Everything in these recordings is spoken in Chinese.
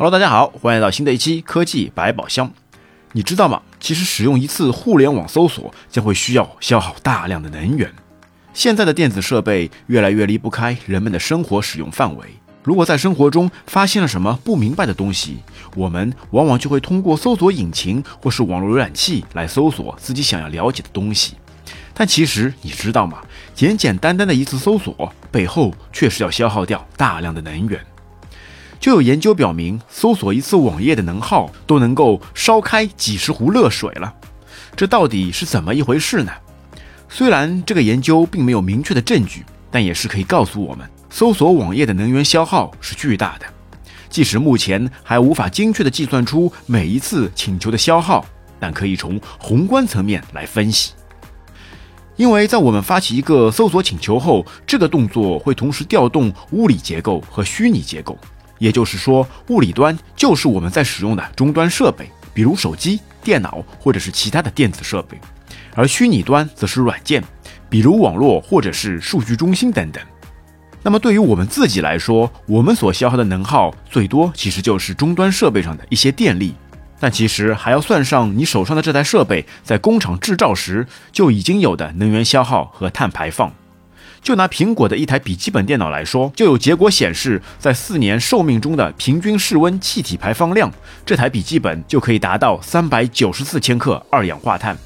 Hello，大家好，欢迎来到新的一期科技百宝箱。你知道吗？其实使用一次互联网搜索将会需要消耗大量的能源。现在的电子设备越来越离不开人们的生活使用范围。如果在生活中发现了什么不明白的东西，我们往往就会通过搜索引擎或是网络浏览器来搜索自己想要了解的东西。但其实你知道吗？简简单单的一次搜索背后却是要消耗掉大量的能源。就有研究表明，搜索一次网页的能耗都能够烧开几十壶热水了。这到底是怎么一回事呢？虽然这个研究并没有明确的证据，但也是可以告诉我们，搜索网页的能源消耗是巨大的。即使目前还无法精确的计算出每一次请求的消耗，但可以从宏观层面来分析。因为在我们发起一个搜索请求后，这个动作会同时调动物理结构和虚拟结构。也就是说，物理端就是我们在使用的终端设备，比如手机、电脑或者是其他的电子设备；而虚拟端则是软件，比如网络或者是数据中心等等。那么对于我们自己来说，我们所消耗的能耗最多其实就是终端设备上的一些电力，但其实还要算上你手上的这台设备在工厂制造时就已经有的能源消耗和碳排放。就拿苹果的一台笔记本电脑来说，就有结果显示，在四年寿命中的平均室温气体排放量，这台笔记本就可以达到三百九十四千克二氧化碳，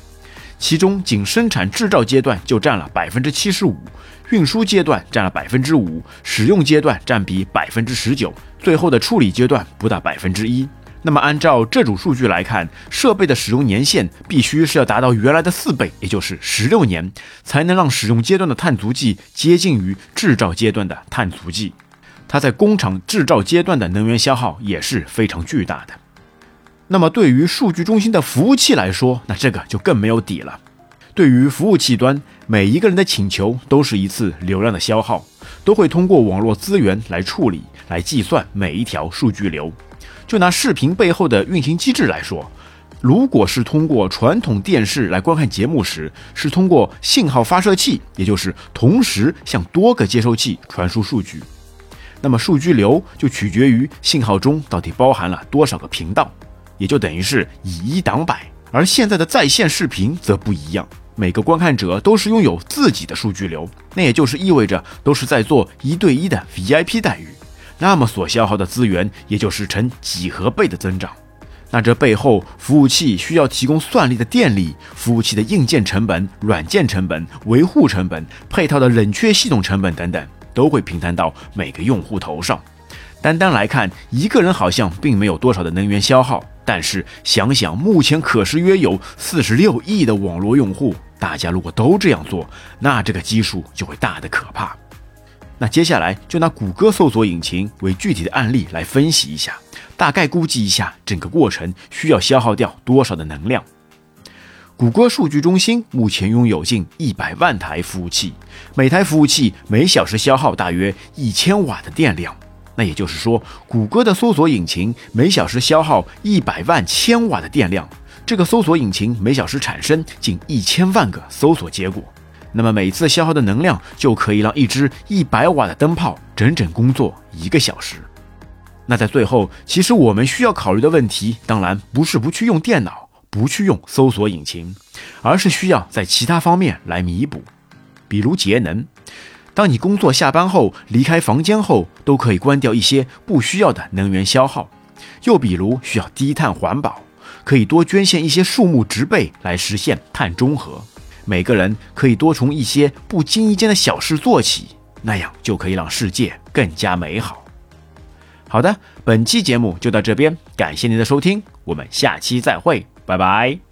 其中仅生产制造阶段就占了百分之七十五，运输阶段占了百分之五，使用阶段占比百分之十九，最后的处理阶段不到百分之一。那么，按照这组数据来看，设备的使用年限必须是要达到原来的四倍，也就是十六年，才能让使用阶段的碳足迹接近于制造阶段的碳足迹。它在工厂制造阶段的能源消耗也是非常巨大的。那么，对于数据中心的服务器来说，那这个就更没有底了。对于服务器端，每一个人的请求都是一次流量的消耗，都会通过网络资源来处理、来计算每一条数据流。就拿视频背后的运行机制来说，如果是通过传统电视来观看节目时，是通过信号发射器，也就是同时向多个接收器传输数据，那么数据流就取决于信号中到底包含了多少个频道，也就等于是以一挡百。而现在的在线视频则不一样，每个观看者都是拥有自己的数据流，那也就是意味着都是在做一对一的 VIP 待遇。那么所消耗的资源也就是成几何倍的增长，那这背后服务器需要提供算力的电力、服务器的硬件成本、软件成本、维护成本、配套的冷却系统成本等等，都会平摊到每个用户头上。单单来看，一个人好像并没有多少的能源消耗，但是想想目前可是约有四十六亿的网络用户，大家如果都这样做，那这个基数就会大的可怕。那接下来就拿谷歌搜索引擎为具体的案例来分析一下，大概估计一下整个过程需要消耗掉多少的能量。谷歌数据中心目前拥有近一百万台服务器，每台服务器每小时消耗大约一千瓦的电量。那也就是说，谷歌的搜索引擎每小时消耗一百万千瓦的电量，这个搜索引擎每小时产生近一千万个搜索结果。那么每次消耗的能量就可以让一只一百瓦的灯泡整整工作一个小时。那在最后，其实我们需要考虑的问题，当然不是不去用电脑，不去用搜索引擎，而是需要在其他方面来弥补，比如节能。当你工作下班后离开房间后，都可以关掉一些不需要的能源消耗。又比如需要低碳环保，可以多捐献一些树木植被来实现碳中和。每个人可以多从一些不经意间的小事做起，那样就可以让世界更加美好。好的，本期节目就到这边，感谢您的收听，我们下期再会，拜拜。